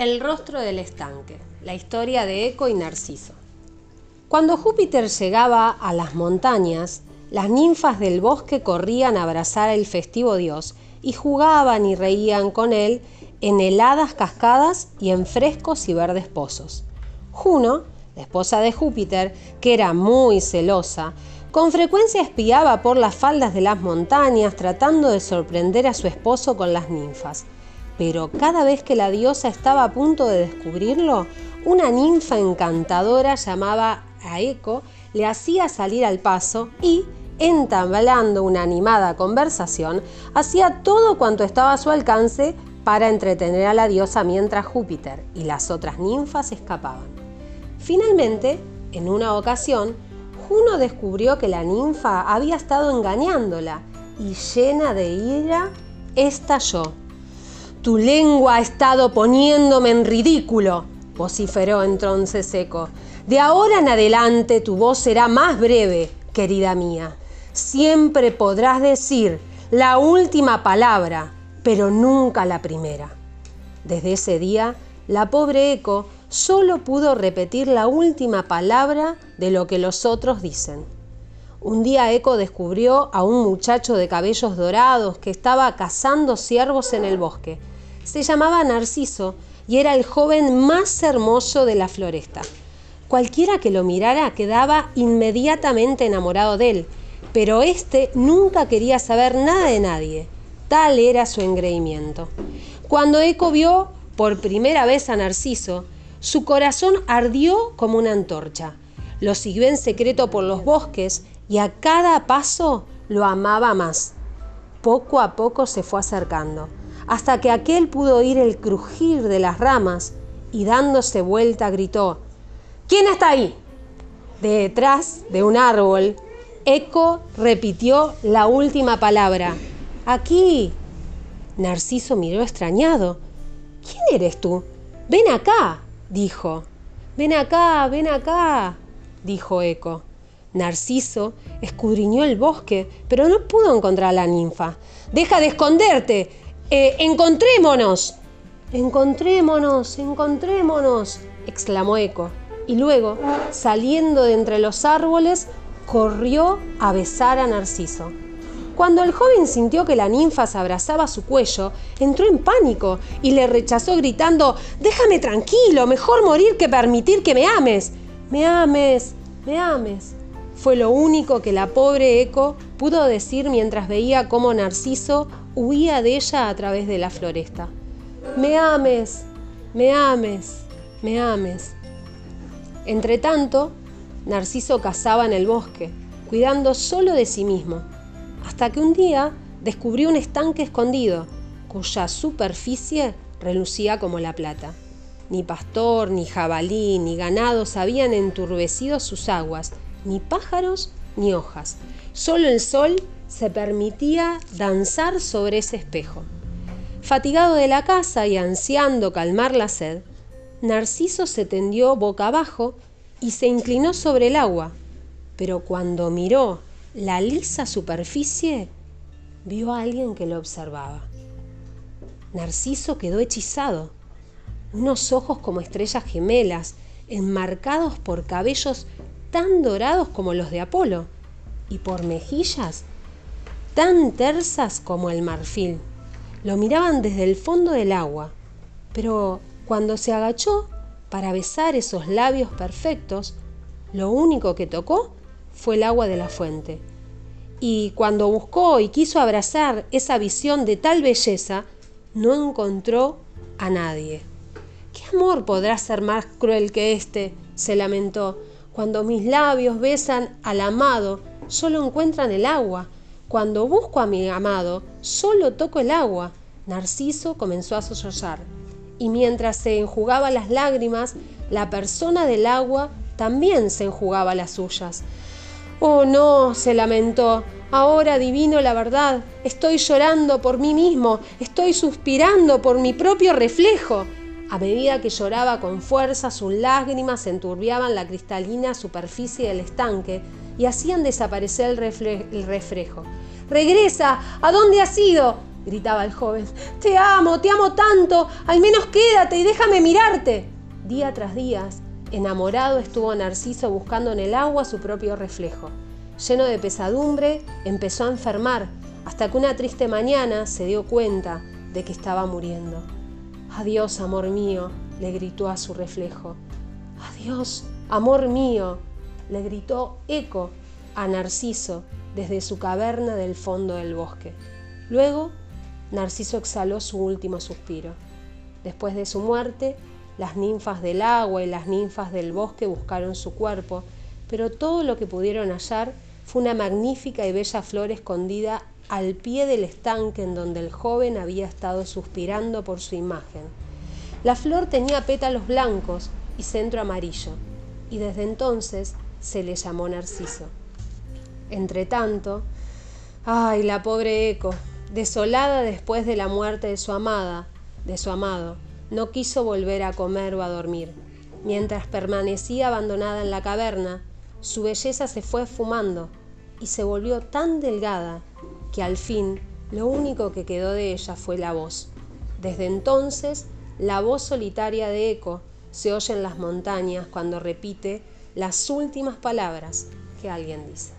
El rostro del estanque, la historia de Eco y Narciso. Cuando Júpiter llegaba a las montañas, las ninfas del bosque corrían a abrazar al festivo dios y jugaban y reían con él en heladas cascadas y en frescos y verdes pozos. Juno, la esposa de Júpiter, que era muy celosa, con frecuencia espiaba por las faldas de las montañas tratando de sorprender a su esposo con las ninfas. Pero cada vez que la diosa estaba a punto de descubrirlo, una ninfa encantadora llamada a Eco le hacía salir al paso y, entablando una animada conversación, hacía todo cuanto estaba a su alcance para entretener a la diosa mientras Júpiter y las otras ninfas escapaban. Finalmente, en una ocasión, Juno descubrió que la ninfa había estado engañándola y llena de ira, estalló. Tu lengua ha estado poniéndome en ridículo, vociferó entonces Seco. De ahora en adelante tu voz será más breve, querida mía. Siempre podrás decir la última palabra, pero nunca la primera. Desde ese día, la pobre Eco solo pudo repetir la última palabra de lo que los otros dicen. Un día Eco descubrió a un muchacho de cabellos dorados que estaba cazando ciervos en el bosque. Se llamaba Narciso y era el joven más hermoso de la floresta. Cualquiera que lo mirara quedaba inmediatamente enamorado de él, pero éste nunca quería saber nada de nadie. Tal era su engreimiento. Cuando Eco vio por primera vez a Narciso, su corazón ardió como una antorcha. Lo siguió en secreto por los bosques y a cada paso lo amaba más. Poco a poco se fue acercando, hasta que aquel pudo oír el crujir de las ramas y dándose vuelta gritó, ¿Quién está ahí? Detrás de un árbol, Eco repitió la última palabra. Aquí. Narciso miró extrañado. ¿Quién eres tú? Ven acá dijo. Ven acá, ven acá, dijo Eco. Narciso escudriñó el bosque, pero no pudo encontrar a la ninfa. Deja de esconderte. Eh, encontrémonos. Encontrémonos, encontrémonos, exclamó Eco. Y luego, saliendo de entre los árboles, corrió a besar a Narciso. Cuando el joven sintió que la ninfa se abrazaba a su cuello, entró en pánico y le rechazó gritando, Déjame tranquilo, mejor morir que permitir que me ames. Me ames, me ames. Fue lo único que la pobre Eco pudo decir mientras veía cómo Narciso huía de ella a través de la floresta. Me ames, me ames, me ames. Entretanto, Narciso cazaba en el bosque, cuidando solo de sí mismo hasta que un día descubrió un estanque escondido, cuya superficie relucía como la plata. Ni pastor, ni jabalí, ni ganados habían enturbecido sus aguas, ni pájaros, ni hojas. Solo el sol se permitía danzar sobre ese espejo. Fatigado de la caza y ansiando calmar la sed, Narciso se tendió boca abajo y se inclinó sobre el agua, pero cuando miró la lisa superficie, vio a alguien que lo observaba. Narciso quedó hechizado. Unos ojos como estrellas gemelas, enmarcados por cabellos tan dorados como los de Apolo y por mejillas tan tersas como el marfil. Lo miraban desde el fondo del agua, pero cuando se agachó para besar esos labios perfectos, lo único que tocó fue el agua de la fuente. Y cuando buscó y quiso abrazar esa visión de tal belleza, no encontró a nadie. ¿Qué amor podrá ser más cruel que este? se lamentó. Cuando mis labios besan al amado, solo encuentran el agua. Cuando busco a mi amado, solo toco el agua. Narciso comenzó a sollozar. Y mientras se enjugaba las lágrimas, la persona del agua también se enjugaba las suyas. Oh no, se lamentó. Ahora adivino la verdad. Estoy llorando por mí mismo. Estoy suspirando por mi propio reflejo. A medida que lloraba con fuerza, sus lágrimas enturbiaban la cristalina superficie del estanque y hacían desaparecer el, reflejo. ¡Regresa! ¿A dónde has ido? gritaba el joven. Te amo, te amo tanto, al menos quédate y déjame mirarte. Día tras día, enamorado estuvo Narciso buscando en el agua su propio reflejo. Lleno de pesadumbre, empezó a enfermar, hasta que una triste mañana se dio cuenta de que estaba muriendo. Adiós, amor mío, le gritó a su reflejo. Adiós, amor mío, le gritó Eco a Narciso desde su caverna del fondo del bosque. Luego, Narciso exhaló su último suspiro. Después de su muerte, las ninfas del agua y las ninfas del bosque buscaron su cuerpo, pero todo lo que pudieron hallar fue una magnífica y bella flor escondida al pie del estanque en donde el joven había estado suspirando por su imagen. La flor tenía pétalos blancos y centro amarillo, y desde entonces se le llamó Narciso. Entretanto, ay, la pobre Eco, desolada después de la muerte de su amada, de su amado, no quiso volver a comer o a dormir. Mientras permanecía abandonada en la caverna, su belleza se fue esfumando y se volvió tan delgada que al fin lo único que quedó de ella fue la voz. Desde entonces, la voz solitaria de Eco se oye en las montañas cuando repite las últimas palabras que alguien dice.